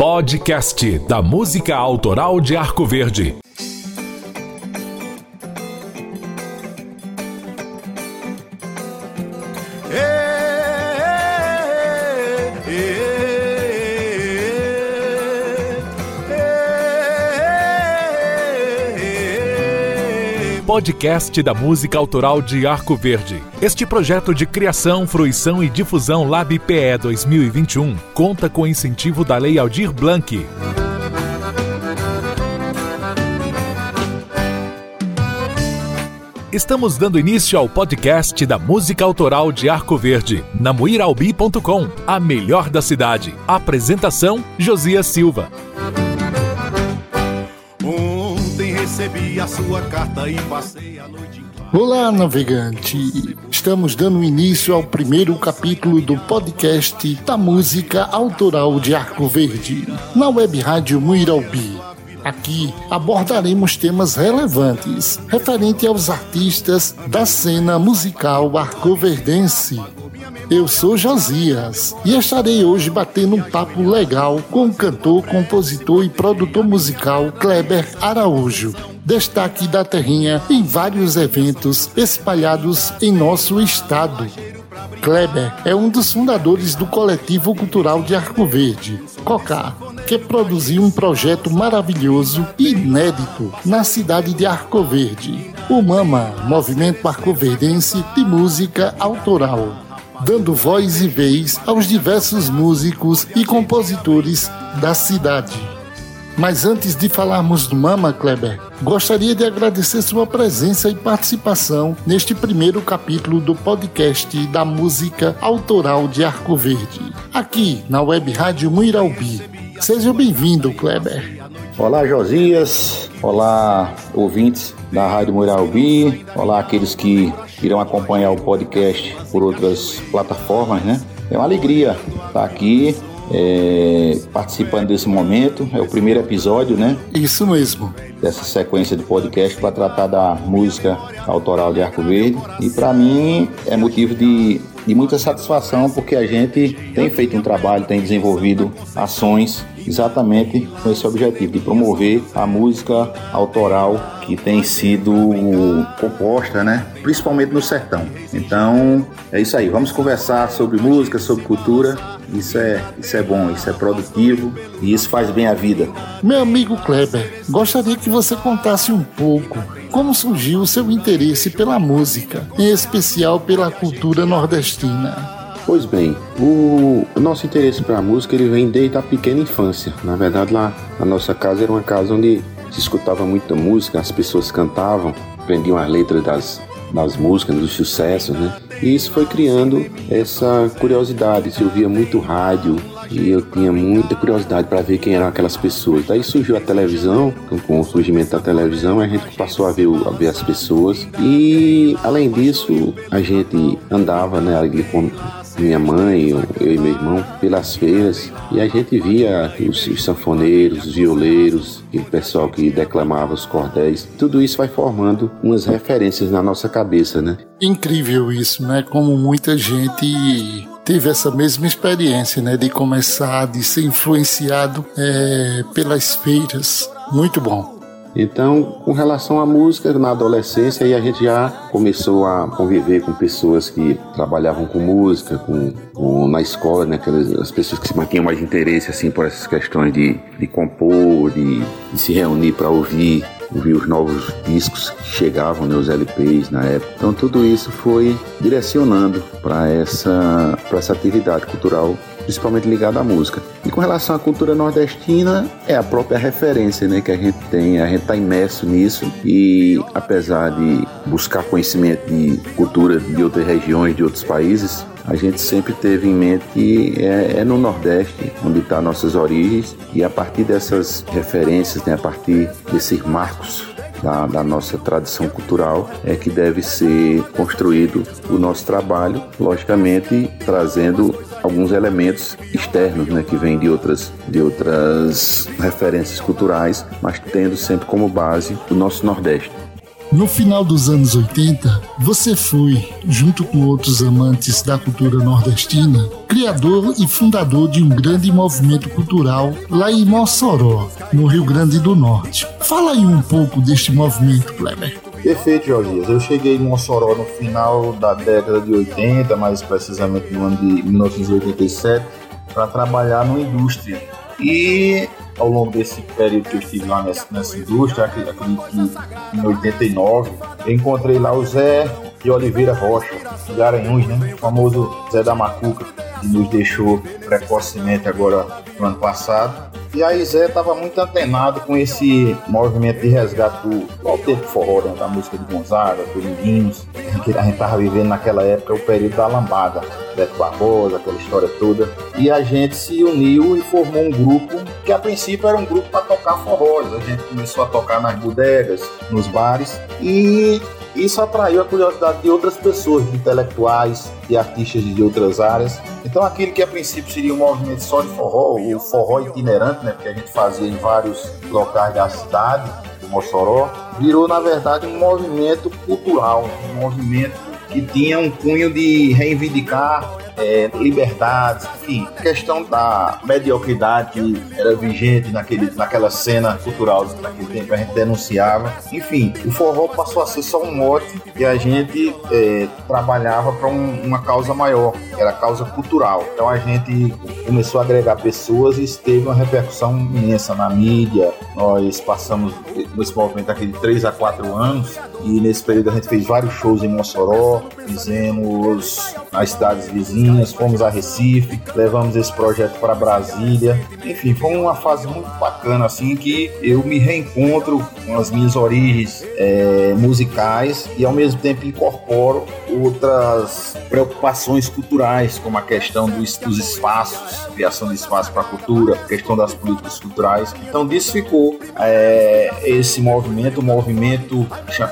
Podcast da música autoral de Arco Verde. Podcast da música autoral de Arco Verde. Este projeto de criação, fruição e difusão Lab PE 2021 conta com incentivo da Lei Aldir Blanc. Estamos dando início ao podcast da música autoral de Arco Verde, na muiralbi.com, a melhor da cidade. Apresentação: Josias Silva. Recebi a sua carta e passei a noite Olá, navegante! Estamos dando início ao primeiro capítulo do podcast da música autoral de Arco Verde, na web rádio Muiralbi. Aqui abordaremos temas relevantes referente aos artistas da cena musical arcoverdense. Eu sou Josias e estarei hoje batendo um papo legal com o cantor, compositor e produtor musical Kleber Araújo, destaque da Terrinha em vários eventos espalhados em nosso estado. Kleber é um dos fundadores do Coletivo Cultural de Arco Verde, COCA, que produziu um projeto maravilhoso e inédito na cidade de Arco Verde, o MAMA, Movimento Arcoverdense de Música Autoral, dando voz e vez aos diversos músicos e compositores da cidade. Mas antes de falarmos do Mama Kleber, gostaria de agradecer sua presença e participação neste primeiro capítulo do podcast da música autoral de Arco Verde, aqui na Web Rádio Muiralbi. Seja bem-vindo, Kleber. Olá, Josias. Olá, ouvintes da Rádio Muiralbi. Olá, aqueles que irão acompanhar o podcast por outras plataformas, né? É uma alegria estar aqui é, participando desse momento. É o primeiro episódio, né? Isso mesmo. Dessa sequência de podcast para tratar da música autoral de Arco Verde. E para mim é motivo de, de muita satisfação porque a gente tem feito um trabalho, tem desenvolvido ações exatamente com esse objetivo de promover a música autoral que tem sido composta, né? Principalmente no sertão. Então, é isso aí. Vamos conversar sobre música, sobre cultura. Isso é, isso é bom, isso é produtivo e isso faz bem a vida. Meu amigo Kleber, gostaria que você contasse um pouco como surgiu o seu interesse pela música, em especial pela cultura nordestina. Pois bem, o, nosso interesse pela música ele vem desde a pequena infância. Na verdade, lá a nossa casa era uma casa onde se escutava muita música, as pessoas cantavam, aprendiam as letras das, das músicas, dos sucessos, né? E isso foi criando essa curiosidade. Se ouvia muito rádio e eu tinha muita curiosidade para ver quem eram aquelas pessoas. Daí surgiu a televisão, com o surgimento da televisão, a gente passou a ver, a ver as pessoas. E além disso, a gente andava, né, ali com minha mãe, eu, eu, e meu irmão, pelas feiras e a gente via os, os sanfoneiros, os violeiros, o pessoal que declamava os cordéis. Tudo isso vai formando umas referências na nossa cabeça, né? Incrível isso, né? Como muita gente teve essa mesma experiência, né? De começar, de ser influenciado é, pelas feiras. Muito bom. Então, com relação à música, na adolescência, aí a gente já começou a conviver com pessoas que trabalhavam com música, com, com na escola, né, aquelas, as pessoas que tinham mais interesse assim por essas questões de, de compor, de, de se reunir para ouvir ouvir os novos discos que chegavam, né, os LPs na época. Então tudo isso foi direcionando para essa, essa atividade cultural principalmente ligado à música. E com relação à cultura nordestina, é a própria referência né, que a gente tem, a gente está imerso nisso e apesar de buscar conhecimento de cultura de outras regiões, de outros países, a gente sempre teve em mente que é, é no Nordeste onde estão tá nossas origens e a partir dessas referências, né, a partir desses marcos da, da, nossa tradição cultural é que deve ser construído o nosso trabalho, logicamente trazendo alguns elementos externos, né, que vêm de outras, de outras referências culturais, mas tendo sempre como base o nosso Nordeste. No final dos anos 80, você foi, junto com outros amantes da cultura nordestina, criador e fundador de um grande movimento cultural lá em Mossoró, no Rio Grande do Norte. Fala aí um pouco deste movimento, Kleber. Perfeito, Josias. Eu cheguei em Mossoró no final da década de 80, mais precisamente no ano de 1987, para trabalhar numa indústria. E ao longo desse período que eu estive lá nessa, nessa indústria, acredito que em 89, eu encontrei lá o Zé de Oliveira Rocha, de Garanhuns, né? O famoso Zé da Macuca, nos deixou precocemente agora no ano passado. E aí Zé estava muito antenado com esse movimento de resgate do, autêntico forró, né? da música de Gonzaga, do Lindinhos, que a gente estava vivendo naquela época, o período da lambada, Beto Barbosa, aquela história toda. E a gente se uniu e formou um grupo que a princípio era um grupo para tocar forró. A gente começou a tocar nas bodegas, nos bares e isso atraiu a curiosidade de outras pessoas, de intelectuais, de artistas de outras áreas. Então, aquilo que a princípio seria um movimento só de forró, o forró itinerante, né, que a gente fazia em vários locais da cidade, do Mossoró, virou, na verdade, um movimento cultural, um movimento que tinha um cunho de reivindicar é, liberdades, enfim, questão da mediocridade que era vigente naquele, naquela cena cultural naquele tempo a gente denunciava. Enfim, o forró passou a ser só um mote e a gente é, trabalhava para um, uma causa maior, que era a causa cultural. Então a gente começou a agregar pessoas e teve uma repercussão imensa na mídia. Nós passamos nesse movimento aqui de 3 a 4 anos e nesse período a gente fez vários shows em Mossoró, fizemos nas cidades vizinhas, fomos a Recife, levamos esse projeto para Brasília. Enfim, foi uma fase muito bacana assim que eu me reencontro com as minhas origens é, musicais e ao mesmo tempo incorporo outras preocupações culturais, como a questão dos, dos espaços, criação de espaço para a cultura, questão das políticas culturais. Então disso ficou é, esse movimento, o movimento,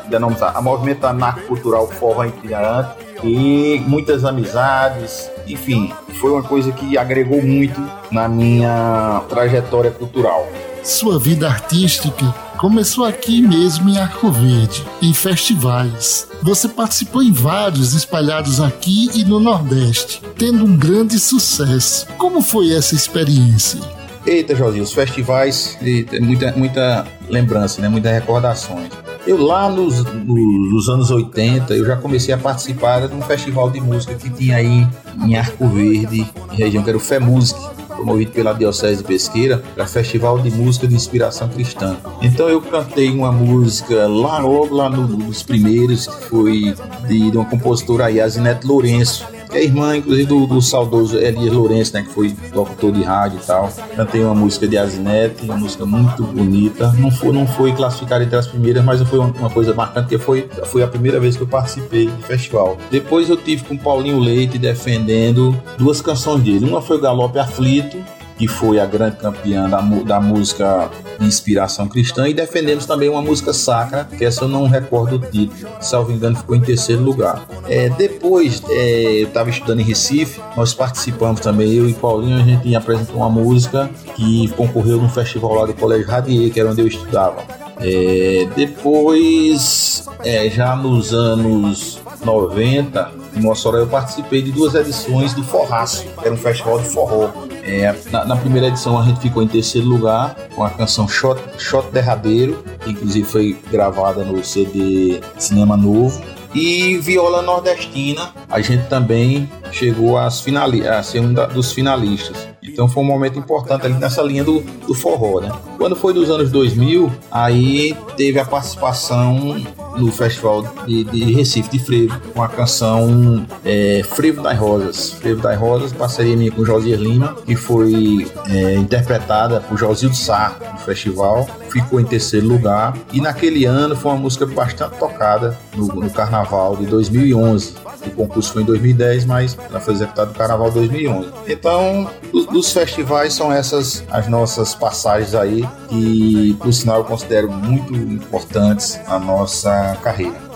denominar, a movimento anarcocultural forró itinerante e muitas amizades, enfim, foi uma coisa que agregou muito na minha trajetória cultural. Sua vida artística começou aqui mesmo em Arco Verde, em festivais. Você participou em vários espalhados aqui e no Nordeste, tendo um grande sucesso. Como foi essa experiência? Eita, Josinho, os festivais, muita, muita lembrança, né? muitas recordações. Eu lá nos, nos, anos 80, eu já comecei a participar de um festival de música que tinha aí em Arco Verde, região que era o FEMUSIC, promovido pela Diocese de Pesqueira, era Festival de Música de Inspiração Cristã. Então eu cantei uma música lá logo lá no, nos primeiros, que foi de, de uma compositora aí, Azinete Lourenço, é irmã, inclusive, do, do saudoso Elias Lourenço, né, que foi locutor de rádio e tal. Cantei uma música de Azinete, uma música muito bonita. Não foi, não foi classificada entre as primeiras, mas foi uma coisa marcante, que foi, foi a primeira vez que eu participei do festival. Depois eu tive com Paulinho Leite defendendo duas canções dele. Uma foi o Galope Aflito, que foi a grande campeã da, da música de inspiração cristã, e defendemos também uma música sacra, que essa eu não recordo o título, salvo engano ficou em terceiro lugar. É, depois, é, eu estava estudando em Recife, nós participamos também, eu e Paulinho, a gente apresentou uma música que concorreu num festival lá do Colégio Radier, que era onde eu estudava. É, depois, é, já nos anos 90, em Mossoró, eu participei de duas edições do Forraço, que era um festival de forró. É, na, na, primeira edição a gente ficou em terceiro lugar com a canção Shot, Shot Derradeiro, que inclusive foi gravada no CD Cinema Novo. E Viola Nordestina, a gente também chegou às a ser um da, dos finalistas. Então foi um momento importante ali nessa linha do, do forró, né? Quando foi dos anos 2000, aí teve a participação no Festival de, de Recife de Frevo, com a canção é, Frevo das Rosas. Frevo das Rosas, parceria minha com Josias Lima, que foi é, interpretada por Josildo Sá no festival, ficou em terceiro lugar. E naquele ano foi uma música bastante tocada no, no Carnaval de 2011. O concurso foi em 2010, mas ela foi executada no Carnaval 2011. Então, dos festivais são essas as nossas passagens aí, que por sinal eu considero muito importantes na nossa carreira.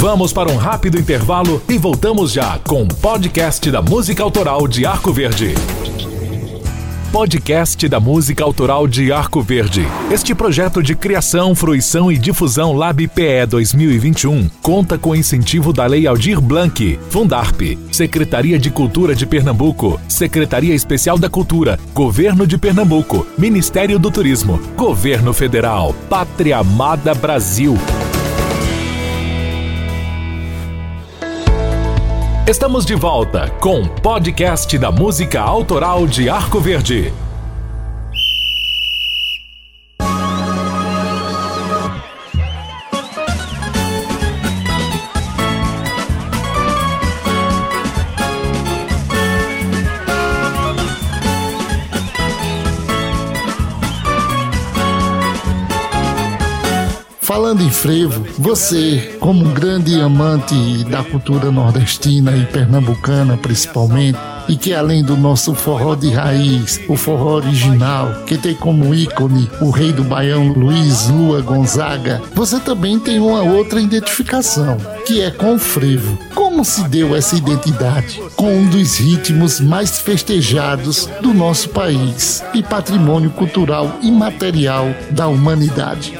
Vamos para um rápido intervalo e voltamos já com o podcast da música autoral de Arco Verde. Podcast da música autoral de Arco Verde. Este projeto de criação, fruição e difusão Lab PE 2021 conta com incentivo da Lei Aldir Blanc, Fundarp, Secretaria de Cultura de Pernambuco, Secretaria Especial da Cultura, Governo de Pernambuco, Ministério do Turismo, Governo Federal, Pátria Amada Brasil. Estamos de volta com o podcast da música autoral de Arco Verde. Falando em frevo, você, como um grande amante da cultura nordestina e pernambucana principalmente, e que além do nosso forró de raiz, o forró original, que tem como ícone o rei do baião Luiz Lua Gonzaga, você também tem uma outra identificação, que é com o frevo. Como se deu essa identidade? Com um dos ritmos mais festejados do nosso país e patrimônio cultural imaterial da humanidade.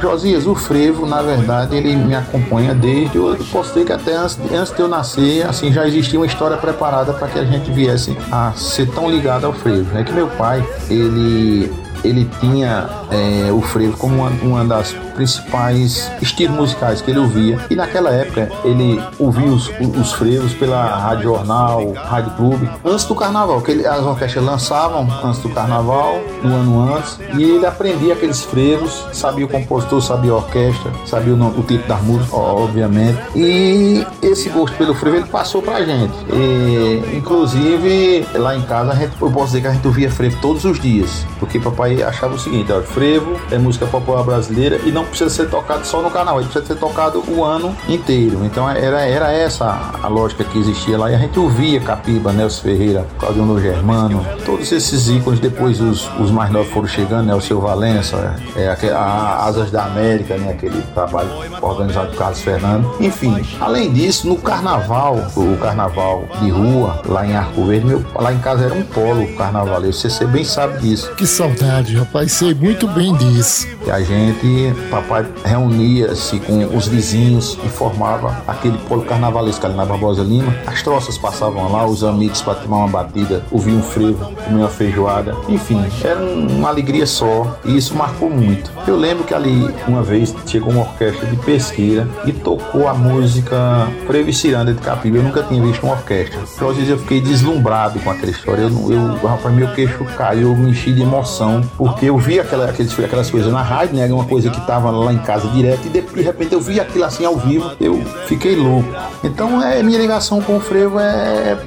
Josias, o frevo, na verdade, ele me acompanha desde. Eu posso dizer que até antes, antes de eu nascer, assim, já existia uma história preparada para que a gente viesse a ser tão ligado ao frevo. É que meu pai, ele ele tinha é, o frevo como uma, uma, das principais estilos musicais que ele ouvia. E naquela época ele ouvia os, os frevos pela Rádio Jornal, Rádio Clube, antes do carnaval, que ele, as orquestras lançavam antes do carnaval, no ano antes, e ele aprendia aqueles frevos, sabia o compositor, sabia a orquestra, sabia o, o tipo da música, obviamente. E esse gosto pelo frevo ele passou pra gente. E, inclusive, lá em casa, gente, eu posso dizer que a gente ouvia frevo todos os dias, porque papai achava o seguinte: ó, frevo é música popular brasileira e não precisa ser tocado só no canal, ele precisa ser tocado o ano inteiro. Então era, era essa a lógica que existia lá. E a gente ouvia Capiba, Nelson Ferreira, Claudio Germano, todos esses ícones. Depois os, os mais novos foram chegando, né? O seu Valença, é, a, a Asas da América, né? Aquele trabalho organizado por Carlos Fernando. Enfim, além disso, no carnaval, o carnaval de rua, lá em Arco Verde, meu, lá em casa era um polo carnavalesco. Você bem sabe disso. Que saudade rapaz, sei muito bem disso. E a gente, papai reunia-se com os vizinhos e formava aquele polo carnavalesco ali na Barbosa Lima. As troças passavam lá, os amigos para tomar uma batida, ouvir um frevo, comer uma feijoada. Enfim, era uma alegria só e isso marcou muito. Eu lembro que ali, uma vez, chegou uma orquestra de pesqueira e tocou a música Frevo e Ciranda de Capiba. Eu nunca tinha visto uma orquestra. Então, às vezes eu fiquei deslumbrado com aquela história. Eu, eu rapaz, meu queixo caiu, eu me enchi de emoção porque eu vi aquela, aqueles, aquelas coisas na rádio, né? Uma coisa que tava lá em casa direto, e de, de repente eu vi aquilo assim ao vivo, eu fiquei louco. Então é minha ligação com o frevo é, é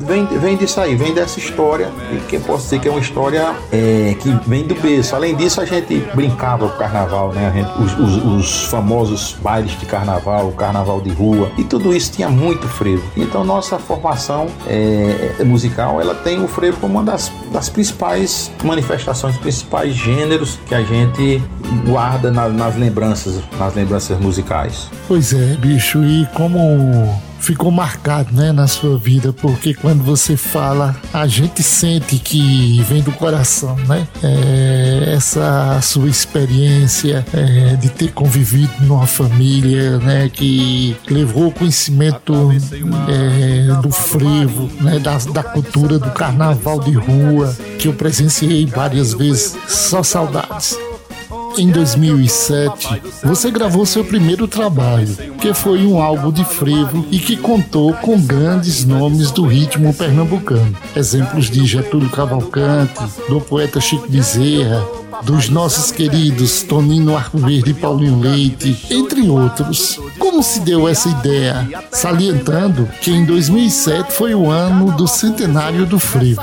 vem, vem disso aí, vem dessa história, que posso dizer que é uma história é, que vem do berço. Além disso, a gente brincava o carnaval, né? Gente, os, os, os, famosos bailes de carnaval, o carnaval de rua, e tudo isso tinha muito frevo. Então nossa formação é, musical, ela tem o frevo como uma das, das principais manifestações principais gêneros que a gente guarda na, nas lembranças, nas lembranças musicais. Pois é, bicho, e como ficou marcado né, na sua vida, porque quando você fala, a gente sente que vem do coração, né? É, essa sua experiência é, de ter convivido numa família né, que levou conhecimento é, do frevo, né, da, da cultura do carnaval de rua, que eu presenciei várias vezes, só saudades em 2007, você gravou seu primeiro trabalho, que foi um álbum de frevo e que contou com grandes nomes do ritmo pernambucano. Exemplos de Getúlio Cavalcante, do poeta Chico Bezerra, dos nossos queridos Tonino Arco Verde e Paulinho Leite, entre outros. Como se deu essa ideia? Salientando que em 2007 foi o ano do centenário do frevo.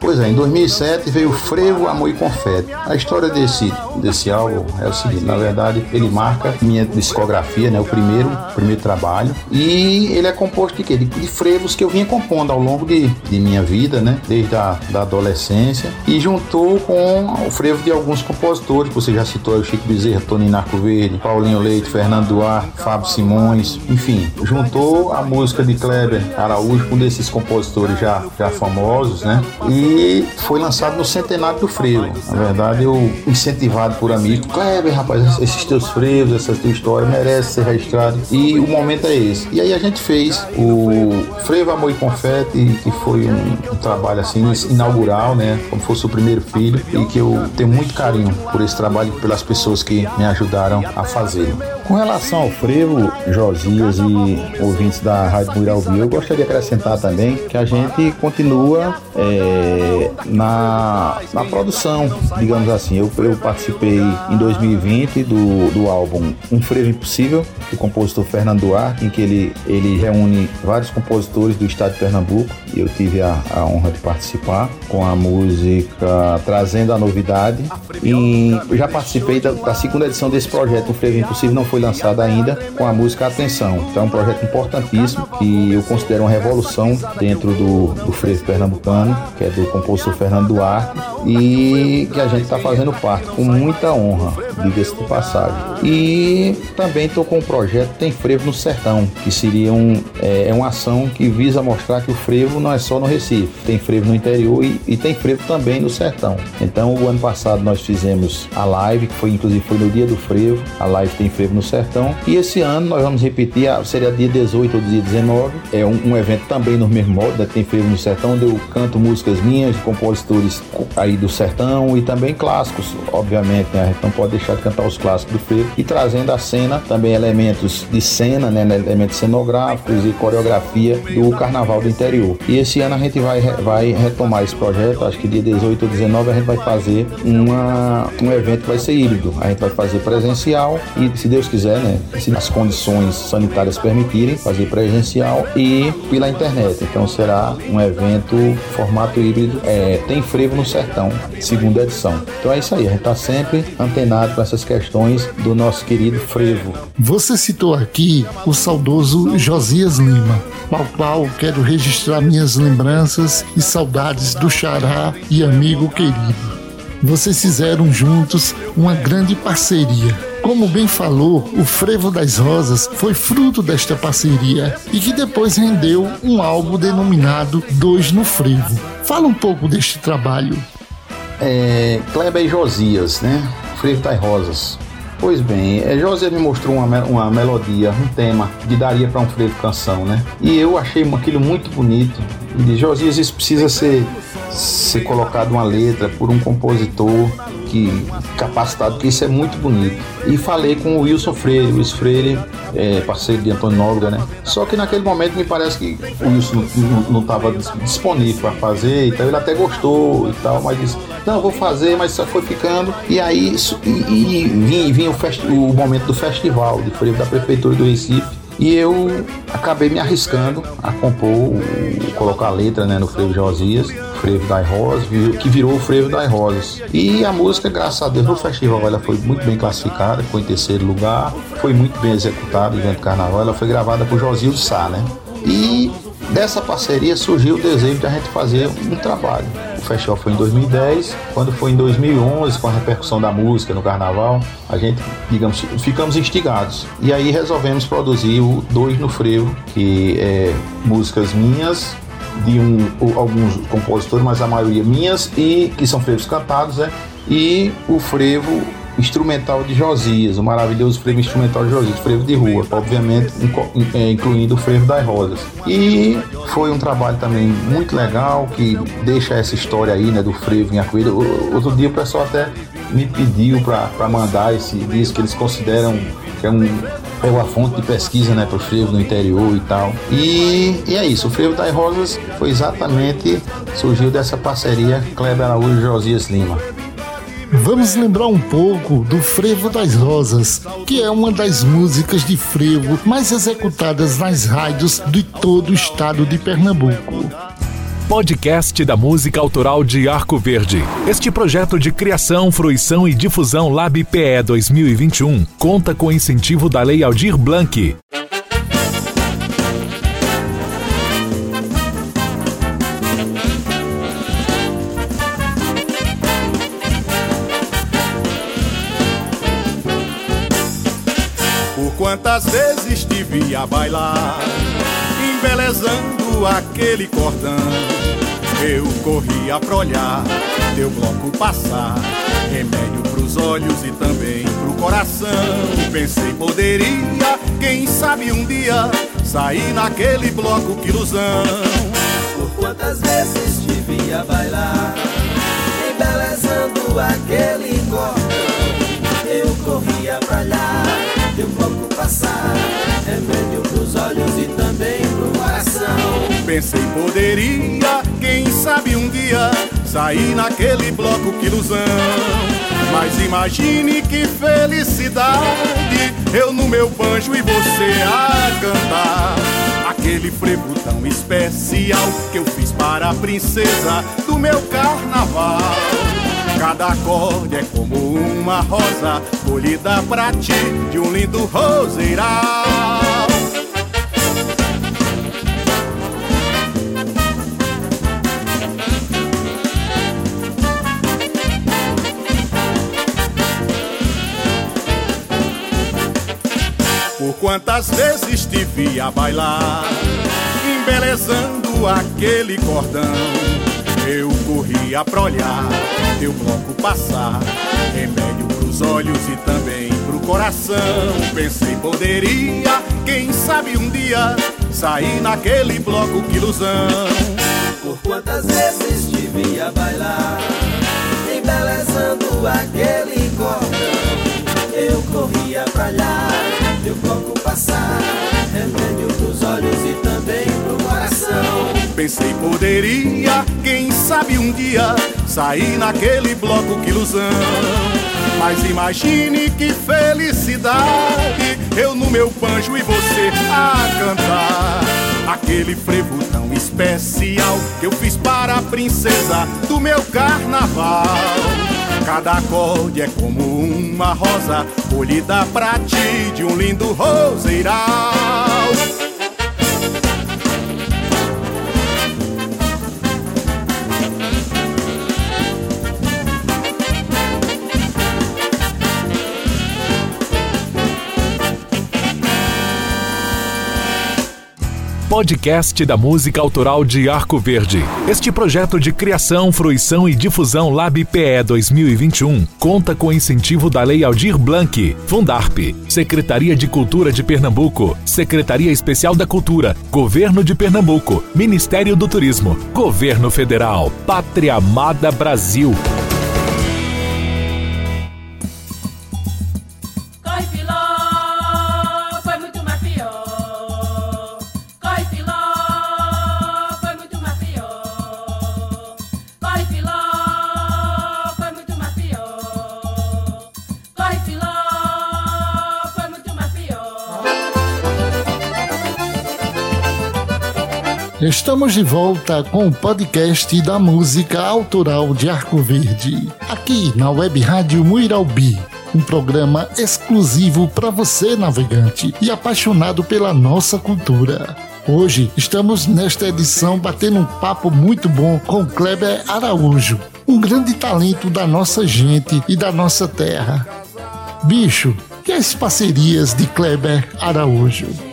Pois é, em 2007 veio Frevo, Amor e Confete. A história desse, desse álbum é o seguinte, na verdade ele marca minha discografia, né, o primeiro, primeiro trabalho, e ele é composto de quê? De, de frevos que eu vinha compondo ao longo de, de minha vida, né, desde a da adolescência, e juntou com o frevo de alguns compositores, você já citou o Chico Bezerra, Tony Narco Verde, Paulinho Leite, Fernando Duarte, Fábio Simões, enfim, juntou a música de Kleber Araújo com desses compositores já, já famosos, né? E foi lançado no centenário do frevo. Na verdade, eu incentivado por amigo, Kleber, rapaz, esses teus frevos, essa tua história merece ser registrado. E o momento é esse. E aí a gente fez o Frevo Amor e Confete, que foi um, um trabalho assim inaugural, né? Como fosse o primeiro filho e que eu tenho muito carinho por esse trabalho e pelas pessoas que me ajudaram a fazer. Com relação ao frevo, Josias e ouvintes da Rádio Muiralvi, eu gostaria de acrescentar também que a gente continua é, na, na produção, digamos assim. Eu, eu participei em 2020 do, do álbum Um Frevo Impossível, do compositor Fernando Duarte, em que ele, ele reúne vários compositores do estado de Pernambuco e eu tive a, a honra de participar com a música Trazendo a Novidade. E já participei da, da segunda edição desse projeto, Um Frevo Impossível, não foi lançada ainda com a música Atenção. Então é um projeto importantíssimo que eu considero uma revolução dentro do, do frevo pernambucano, que é do compositor Fernando Duarte, e que a gente está fazendo parte com muita honra, diga-se de passagem. E também estou com o projeto Tem Frevo no Sertão, que seria um, é, é, uma ação que visa mostrar que o frevo não é só no Recife, tem frevo no interior e, e tem frevo também no sertão. Então o ano passado nós fizemos a live, que foi inclusive foi no dia do frevo, a live Tem Frevo no Sertão. E esse ano nós vamos repetir, seria dia 18 ou dia 19. É um, um evento também no mesmo modo, da Tem Frevo no Sertão, onde eu canto músicas minhas, de compositores aí do sertão e também clássicos, obviamente, né? A gente não pode deixar de cantar os clássicos do frevo. E trazendo à cena também elementos de cena, né? Elementos cenográficos e coreografia do Carnaval do Interior. E esse ano a gente vai, vai retomar esse projeto, acho que dia 18 ou 19 a gente vai fazer uma, um evento que vai ser híbrido. A gente vai fazer presencial e, se Deus quiser, né? Se as condições sanitárias permitirem, fazer presencial e pela internet. Então será um evento formato híbrido. É, tem frevo no sertão, segunda edição. Então é isso aí, a gente está sempre antenado com essas questões do nosso querido frevo. Você citou aqui o saudoso Josias Lima, ao qual quero registrar minhas lembranças e saudades do xará e amigo querido. Vocês fizeram juntos uma grande parceria como bem falou, o Frevo das Rosas foi fruto desta parceria e que depois rendeu um álbum denominado Dois no Frevo. Fala um pouco deste trabalho. É, Kleber e Josias, né? Frevo das Rosas. Pois bem, é, Josias me mostrou uma, uma melodia, um tema que daria para um frevo canção, né? E eu achei aquilo muito bonito. E Josias, isso precisa ser, ser colocado uma letra por um compositor que capacitado, que isso é muito bonito. E falei com o Wilson Freire, o Wilson Freire, é, parceiro de Antônio Nóbrega, né? Só que naquele momento me parece que o Wilson não estava disponível para fazer, então ele até gostou e tal, mas disse, não, vou fazer, mas só foi ficando. E aí e, e vinha, vinha o, o momento do festival de freio da Prefeitura do Recife e eu acabei me arriscando a compor, colocar a letra né, no frevo Josias, frevo das Rosas, que virou o frevo das Rosas. E a música, graças a Deus, no festival ela foi muito bem classificada, foi em terceiro lugar, foi muito bem executada, evento carnaval, ela foi gravada por Josildo Sá, né? E dessa parceria surgiu o desejo de a gente fazer um trabalho. O festival foi em 2010, quando foi em 2011, com a repercussão da música no carnaval, a gente, digamos, ficamos instigados. E aí resolvemos produzir o Dois no Frevo, que é músicas minhas, de um, alguns compositores, mas a maioria minhas, e que são frevos cantados, né? E o frevo instrumental de Josias, o maravilhoso frevo instrumental de Josias, frevo de rua, obviamente é, incluindo o frevo das rosas. E foi um trabalho também muito legal que deixa essa história aí, né, do frevo em Arco-Íris. Outro dia o pessoal até me pediu para mandar esse disco que eles consideram que é um é uma fonte de pesquisa né, para o frevo no interior e tal. E, e é isso, o frevo das rosas foi exatamente, surgiu dessa parceria Kleber Araújo e Josias Lima. Vamos lembrar um pouco do Frevo das Rosas, que é uma das músicas de frevo mais executadas nas rádios de todo o estado de Pernambuco. Podcast da música autoral de Arco Verde. Este projeto de criação, fruição e difusão Lab PE 2021 conta com incentivo da Lei Aldir Blanc. quantas vezes te vi a bailar, embelezando aquele cordão. Eu corria pra olhar teu bloco passar, remédio pros olhos e também pro coração. Pensei poderia, quem sabe um dia, sair naquele bloco que ilusão. Por quantas vezes te via bailar, embelezando aquele cordão. Eu corria pra lá, teu bloco passar, remédio pros olhos e também. Pensei poderia, quem sabe um dia, sair naquele bloco que ilusão. Mas imagine que felicidade, eu no meu banjo e você a cantar. Aquele frevo tão especial que eu fiz para a princesa do meu carnaval. Cada acorde é como uma rosa colhida pra ti de um lindo roseiral. Quantas vezes te vi a bailar, embelezando aquele cordão. Eu corria pra olhar teu bloco passar, remédio pros olhos e também pro coração. Pensei poderia, quem sabe um dia, sair naquele bloco que ilusão. Por quantas vezes te vi a bailar, embelezando aquele cordão. Eu corria pra bloco passar, remédio pros olhos e também pro coração. Pensei poderia, quem sabe um dia, sair naquele bloco que ilusão. Mas imagine que felicidade, eu no meu banjo e você a cantar. Aquele frevo tão especial que eu fiz para a princesa do meu carnaval. Cada acorde é como uma rosa colhida pra ti de um lindo roseiral. Podcast da Música Autoral de Arco Verde. Este projeto de criação, fruição e difusão Lab PE 2021 conta com incentivo da Lei Aldir Blanc, Fundarp, Secretaria de Cultura de Pernambuco, Secretaria Especial da Cultura, Governo de Pernambuco, Ministério do Turismo, Governo Federal, Pátria Amada Brasil. Estamos de volta com o podcast da música autoral de Arco Verde, aqui na Web Rádio Muiralbi. Um programa exclusivo para você, navegante e apaixonado pela nossa cultura. Hoje estamos nesta edição batendo um papo muito bom com Kleber Araújo, um grande talento da nossa gente e da nossa terra. Bicho, e as parcerias de Kleber Araújo?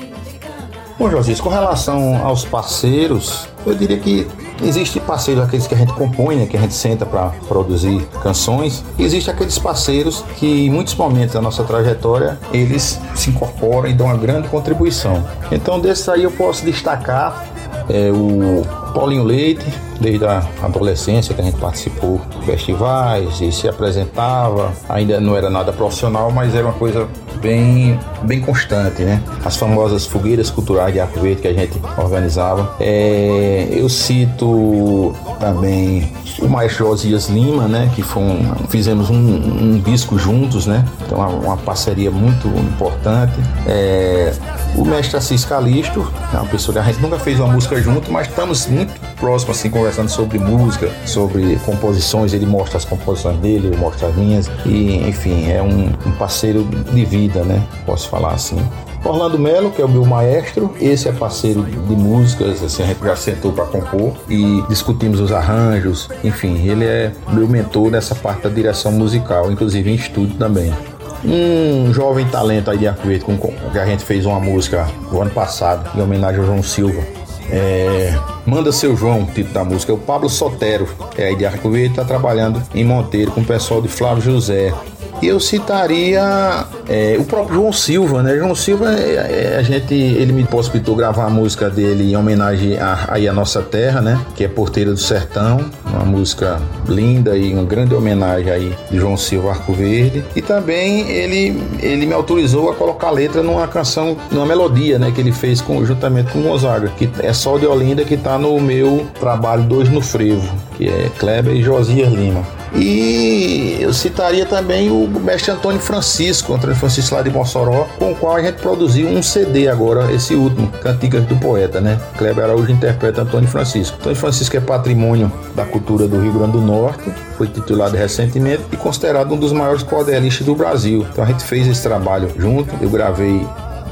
Bom, Josias, com relação aos parceiros, eu diria que existe parceiros aqueles que a gente compõe, né, que a gente senta para produzir canções, e existe aqueles parceiros que em muitos momentos da nossa trajetória eles se incorporam e dão uma grande contribuição. Então, desses aí eu posso destacar é, o Paulinho Leite, desde a adolescência que a gente participou de festivais e se apresentava, ainda não era nada profissional, mas era uma coisa bem, bem constante, né? As famosas fogueiras culturais de Arco Verde que a gente organizava. É, eu cito também o maestro Josias Lima, né? Que foi um, fizemos um, um disco juntos, né? Então uma, uma parceria muito importante. É, o mestre Assis Calisto, é uma pessoa que a gente nunca fez uma música junto, mas estamos muito próximos, assim, conversando sobre música, sobre composições. Ele mostra as composições dele, eu mostro as minhas. E, enfim, é um, um parceiro de vida, né? Posso falar assim. Orlando Melo, que é o meu maestro, esse é parceiro de músicas, assim, a gente já sentou para compor e discutimos os arranjos, enfim, ele é meu mentor nessa parte da direção musical, inclusive em estúdio também. um jovem talento aí de Arco com, que a gente fez uma música no ano passado, em homenagem ao João Silva. É, Manda seu João, título da música. É o Pablo Sotero, é aí de Arco Verde, está trabalhando em Monteiro com o pessoal de Flávio José. Eu citaria é, o próprio João Silva, né? João Silva, é, é, a gente, ele me possibilitou gravar a música dele em homenagem a, aí à nossa terra, né? Que é Porteira do Sertão, uma música linda e uma grande homenagem aí de João Silva Arco Verde. E também ele, ele me autorizou a colocar a letra numa canção, numa melodia, né? Que ele fez com, juntamente com Gonzaga, que é Sol de Olinda, que tá no meu trabalho Dois no Frevo, que é Kleber e Josias Lima. E eu citaria também o mestre Antônio Francisco, Antônio Francisco lá de Mossoró, com o qual a gente produziu um CD agora, esse último, Cantigas do Poeta, né? Kleber Araújo interpreta Antônio Francisco. Antônio Francisco é patrimônio da cultura do Rio Grande do Norte, foi titulado recentemente e considerado um dos maiores cordelistas do Brasil. Então a gente fez esse trabalho junto, eu gravei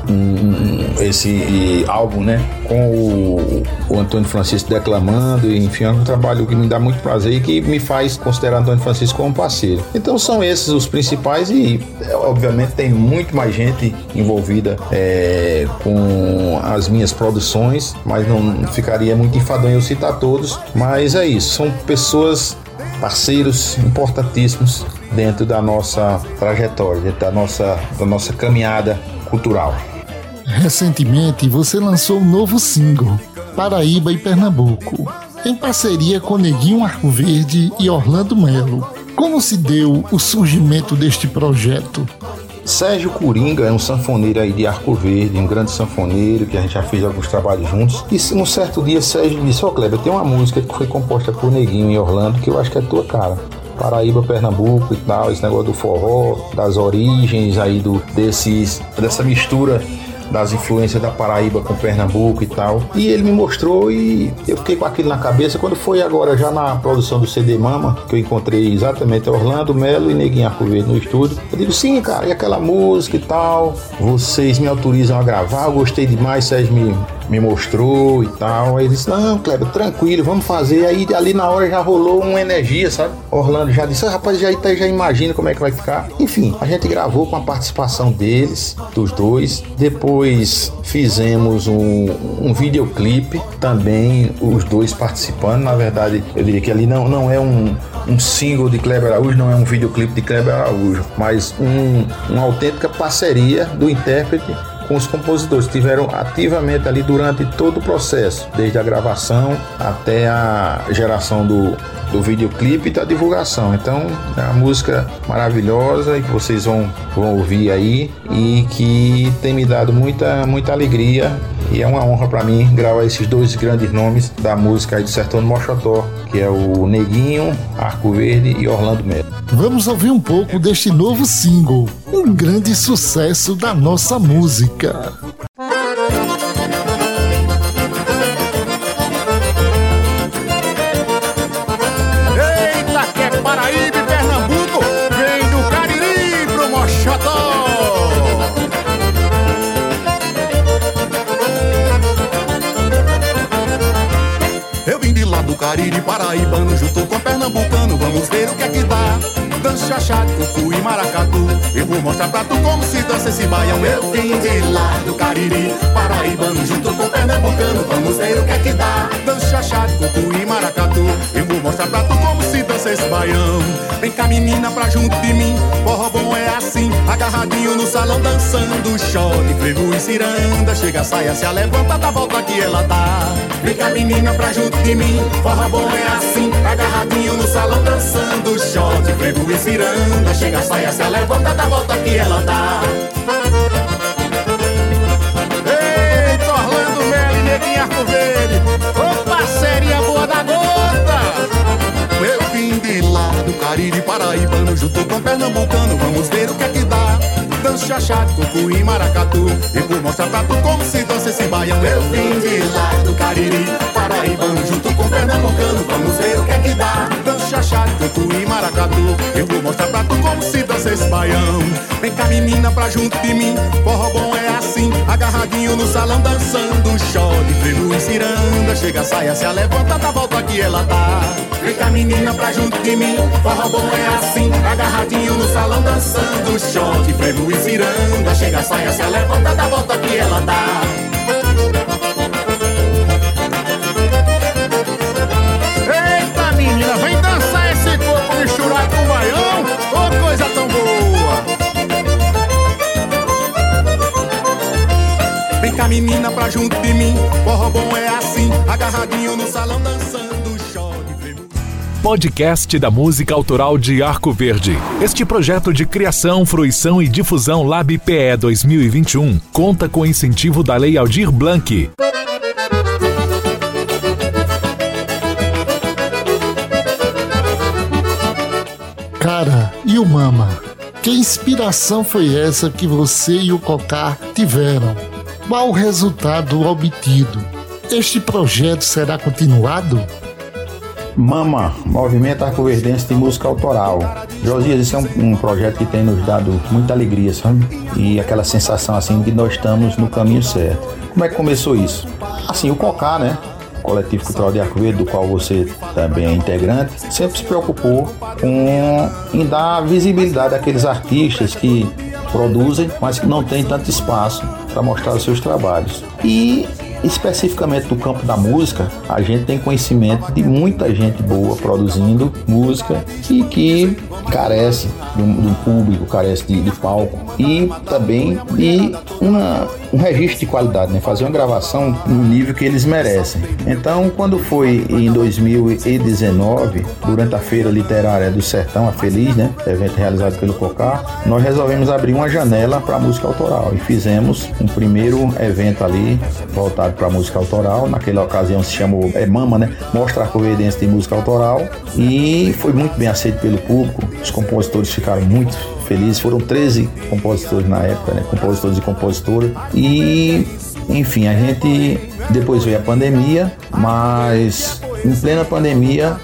um, esse álbum, né? Com o, o, Antônio Francisco declamando, enfim, é um trabalho que me dá muito prazer e que me faz considerar Antônio Francisco como parceiro. Então são esses os principais e, obviamente, tem muito mais gente envolvida é, com as minhas produções, mas não ficaria muito enfadonho eu citar todos. Mas é isso, são pessoas parceiros importantíssimos dentro da nossa trajetória, dentro da nossa, da nossa caminhada cultural. Recentemente você lançou um novo single, Paraíba e Pernambuco, em parceria com Neguinho Arco Verde e Orlando Melo. Como se deu o surgimento deste projeto? Sérgio Coringa é um sanfoneiro aí de Arco Verde, um grande sanfoneiro que a gente já fez alguns trabalhos juntos. E um certo dia Sérgio disse: Ó, oh, Kleber, tem uma música que foi composta por Neguinho e Orlando que eu acho que é tua cara. Paraíba, Pernambuco e tal, esse negócio do forró, das origens aí do desses dessa mistura das influências da Paraíba com Pernambuco e tal. E ele me mostrou e eu fiquei com aquilo na cabeça. Quando foi agora, já na produção do CD Mama, que eu encontrei exatamente Orlando Melo e Neguinho Arco Verde no estúdio, eu digo, sim, cara, e aquela música e tal, vocês me autorizam a gravar, eu gostei demais, Sérgio me, me mostrou e tal. Aí ele disse: Não, Kleber, tranquilo, vamos fazer. Aí ali na hora já rolou uma energia, sabe? Orlando já disse: ah, Rapaz, já, já imagina como é que vai ficar. Enfim, a gente gravou com a participação deles, dos dois. Depois fizemos um, um videoclipe também, os dois participando. Na verdade, eu diria que ali não, não é um, um single de Kleber Araújo, não é um videoclipe de Kleber Araújo, mas um, uma autêntica parceria do intérprete com os compositores, estiveram ativamente ali durante todo o processo, desde a gravação até a geração do, do videoclipe e da divulgação. Então, é uma música maravilhosa e que vocês vão, vão ouvir aí e que tem me dado muita, muita alegria e é uma honra para mim gravar esses dois grandes nomes da música aí do Sertão do Mochotó, que é o Neguinho, Arco Verde e Orlando Melo. Vamos ouvir um pouco deste novo single, um grande sucesso da nossa música. Cariri paraibano junto com pernambucano Vamos ver o que é que dá. Dança chachado, cucu e maracatu vou mostrar pra tu como se dança esse baião. Eu vim de lá do Cariri Paraibano junto com pernambucano. Vamos ver o que é que dá. Dança chachado, cucu e maracatu. Eu vou mostrar pra tu como se dança esse baião. Vem cá menina pra junto de mim. Forró bom é assim Agarradinho no salão dançando. Shot, frevo e ciranda Chega saia, se a levanta da volta que ela dá. Vem cá menina pra junto de mim. Forró bom é assim Agarradinho no salão dançando Shot, frevo e ciranda. Chega a saia, se levanta da volta que ela dá. Eita, Orlando Melo e Neguinho Arco Verde. Ô parceria boa da gota. Eu vim de lá do Cariri Paraibano Junto com Pernambucano. Vamos ver o que é que dá. Dança chachado, coco e maracatu. Eu vou mostrar pra tu como se dança esse baião Eu vim de lá do Cariri, Paraibano Junto com Pernambucano, vamos Eu vou mostrar pra tu como se dança esse baião. Vem cá menina pra junto de mim. Forró bom é assim, agarradinho no salão dançando. Shot, frevo e ciranda Chega saia, se levanta da volta que ela dá Vem cá menina pra junto de mim, forró bom é assim, agarradinho no salão dançando, shot, frevo e ciranda, chega saia, se levanta da volta que ela dá. Vem cá menina pra junto de mim, forró bom é assim, agarradinho no salão dançando, frevo Podcast da música autoral de Arco Verde. Este projeto de criação, fruição e difusão Lab PE 2021 conta com incentivo da Lei Aldir Blanc. Cara, e o Mama? Que inspiração foi essa que você e o Cocá tiveram? Qual o resultado obtido? Este projeto será continuado? Mama, Movimento Arco-Verdense de Música Autoral. Josias, isso é um, um projeto que tem nos dado muita alegria, sabe? E aquela sensação assim de que nós estamos no caminho certo. Como é que começou isso? Assim, o Cocá, né? Coletivo Cultural de Arco Verde, do qual você também é integrante, sempre se preocupou com em dar visibilidade àqueles artistas que produzem, mas que não têm tanto espaço para mostrar os seus trabalhos. E especificamente no campo da música, a gente tem conhecimento de muita gente boa produzindo música e que carece de de um público, carece de, de palco e também de uma, um registro de qualidade, né? fazer uma gravação no nível que eles merecem. Então, quando foi em 2019, durante a Feira Literária do Sertão, a Feliz, né? evento realizado pelo COCAR, nós resolvemos abrir uma janela para música autoral e fizemos um primeiro evento ali voltado para música autoral. Naquela ocasião se chamou é, Mama, né? Mostra a Corredense de música autoral e foi muito bem aceito pelo público. Os compositores ficaram muito felizes. Foram 13 compositores na época, né? Compositores e compositoras. E enfim, a gente depois veio a pandemia, mas em plena pandemia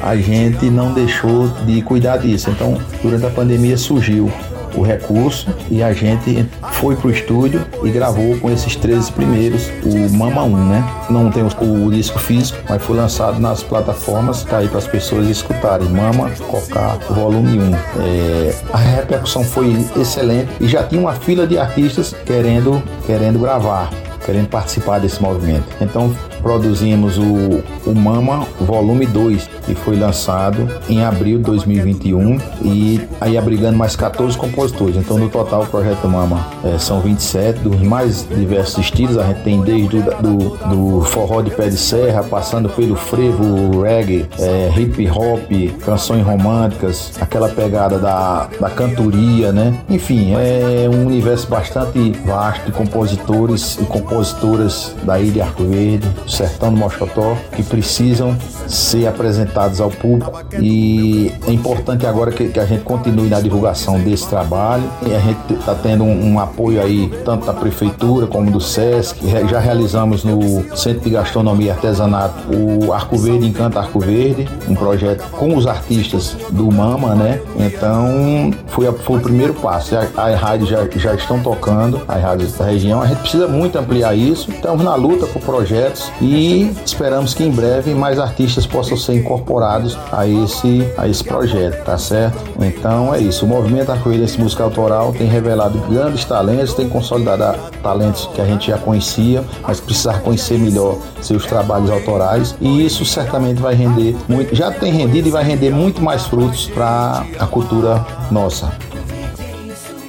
a gente não deixou de cuidar disso. Então, durante a pandemia surgiu o recurso e a gente foi pro estúdio e gravou com esses 13 primeiros o Mama 1, né? Não tem o, disco físico, mas foi lançado nas plataformas, tá aí para as pessoas escutarem. Mama Cocá Volume 1. É, a repercussão foi excelente e já tinha uma fila de artistas querendo, querendo gravar querendo participar desse movimento. Então produzimos o, o Mama Volume 2, que foi lançado em abril de 2021 e aí abrigando mais 14 compositores. Então no total o projeto Mama é, são 27 dos mais diversos estilos. A gente tem desde do, do, do forró de pé de serra, passando pelo frevo, reggae, é, hip hop, canções românticas, aquela pegada da, da cantoria, né? Enfim, é um universo bastante vasto de compositores e compositoras daí de Arco Verde, Sertão do Moscotó, que precisam ser apresentados ao público e é importante agora que, que a gente continue na divulgação desse trabalho e a gente está tendo um, um apoio aí tanto da prefeitura como do SESC, já realizamos no Centro de Gastronomia e Artesanato o Arco Verde Encanta Arco Verde, um projeto com os artistas do Mama, né? Então foi, a- foi o primeiro passo. As rádios já, já estão tocando, as rádios da região. A gente precisa muito ampliar isso. Estamos na luta por projetos e esperamos que em breve mais artistas possam ser incorporados a esse, a esse projeto, tá certo? Então é isso. O movimento Arco-Íris Música Autoral tem revelado grandes talentos, tem consolidado talentos que a gente já conhecia, mas precisar conhecer melhor seus trabalhos autorais e isso certamente vai render muito, já tem rendido e vai render muito mais frutos para a cultura nossa.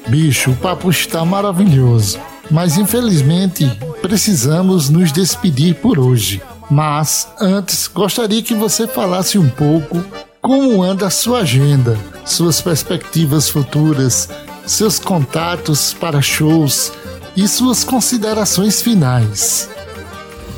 Bicho, o papo está maravilhoso, mas infelizmente precisamos nos despedir por hoje. Mas antes, gostaria que você falasse um pouco como anda a sua agenda, suas perspectivas futuras, seus contatos para shows e suas considerações finais.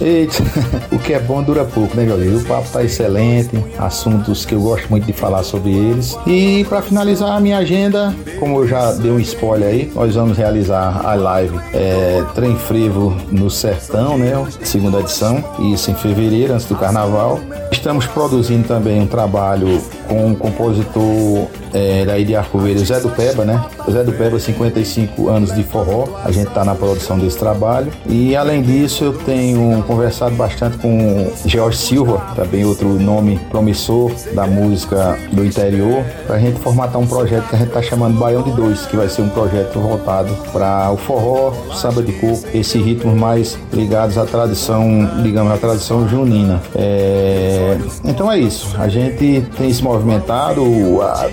Eita, o que é bom dura pouco, né, Jorge? O papo tá excelente, assuntos que eu gosto muito de falar sobre eles. E para finalizar a minha agenda, como eu já dei um spoiler aí, nós vamos realizar a live é, Trem Frevo no Sertão, né? Segunda edição, isso em fevereiro, antes do carnaval. Estamos produzindo também um trabalho com um compositor é, daí de Arco Verde, Zé do Peba, né? Zé do Peba, 55 anos de forró. A gente tá na produção desse trabalho. E além disso, eu tenho conversado bastante com George Silva, também outro nome promissor da música do interior, pra gente formatar um projeto que a gente tá chamando Baião de Dois, que vai ser um projeto voltado para o forró, samba de coco, esses ritmos mais ligados à tradição, digamos, à tradição junina. É... Então é isso. A gente tem se movimentado,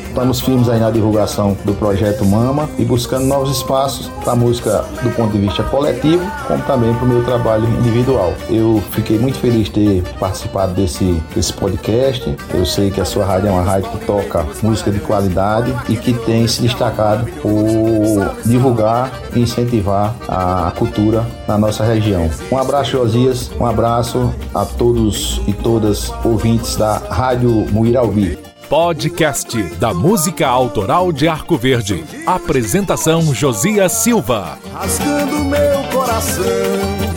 estamos firmes aí na divulgação do projeto Mama e buscando novos espaços para a música do ponto de vista coletivo, como também para o meu trabalho individual. Eu fiquei muito feliz de ter participado desse, desse podcast. Eu sei que a sua rádio é uma rádio que toca música de qualidade e que tem se destacado por divulgar e incentivar a cultura na nossa região. Um abraço, Josias. Um abraço a todos e todas ouvintes da Rádio Muiralbi. Podcast da música autoral de Arco Verde. Apresentação Josias Silva. Rasgando meu coração.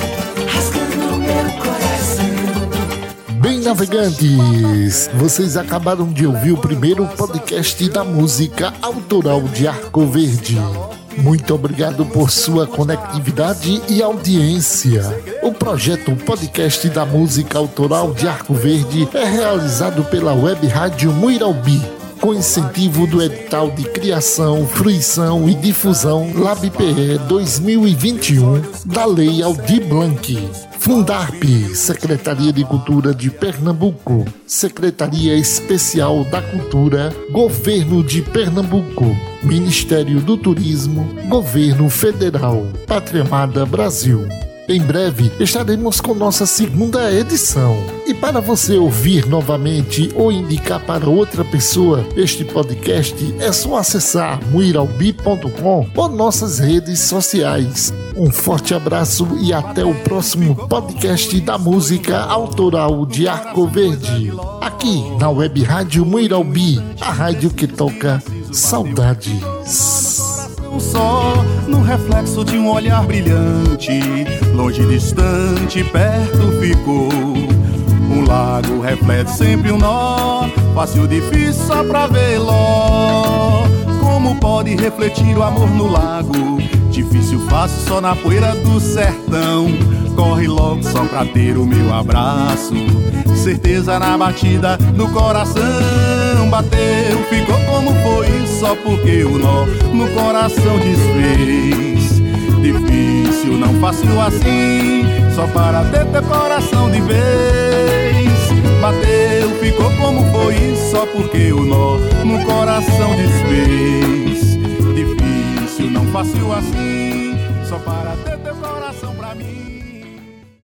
Navegantes, vocês acabaram de ouvir o primeiro podcast da música autoral de Arco Verde. Muito obrigado por sua conectividade e audiência. O projeto Podcast da Música Autoral de Arco Verde é realizado pela Web Rádio Muiralbi, com incentivo do edital de criação, fruição e difusão LabPE 2021 da Lei Aldir Blanc. Fundarp, Secretaria de Cultura de Pernambuco, Secretaria Especial da Cultura, Governo de Pernambuco, Ministério do Turismo, Governo Federal, Pátria Amada Brasil. Em breve estaremos com nossa segunda edição. E para você ouvir novamente ou indicar para outra pessoa este podcast, é só acessar muiralbi.com ou nossas redes sociais. Um forte abraço e até o próximo podcast da música autoral de Arco Verde. Aqui na Web Rádio Muiralbi, a rádio que toca saudades um só no reflexo de um olhar brilhante. Longe, distante, perto ficou. Um lago reflete sempre um nó, fácil, difícil só pra vê-lo. Como pode refletir o amor no lago? Difícil, fácil, só na poeira do sertão. Corre logo só pra ter o meu abraço. Certeza na batida do coração. Bateu, ficou como foi, só porque o nó no coração desfez. Difícil, não fácil assim, só para ter teu coração de vez. Bateu, ficou como foi, só porque o nó no coração desfez. Difícil, não fácil assim, só para ter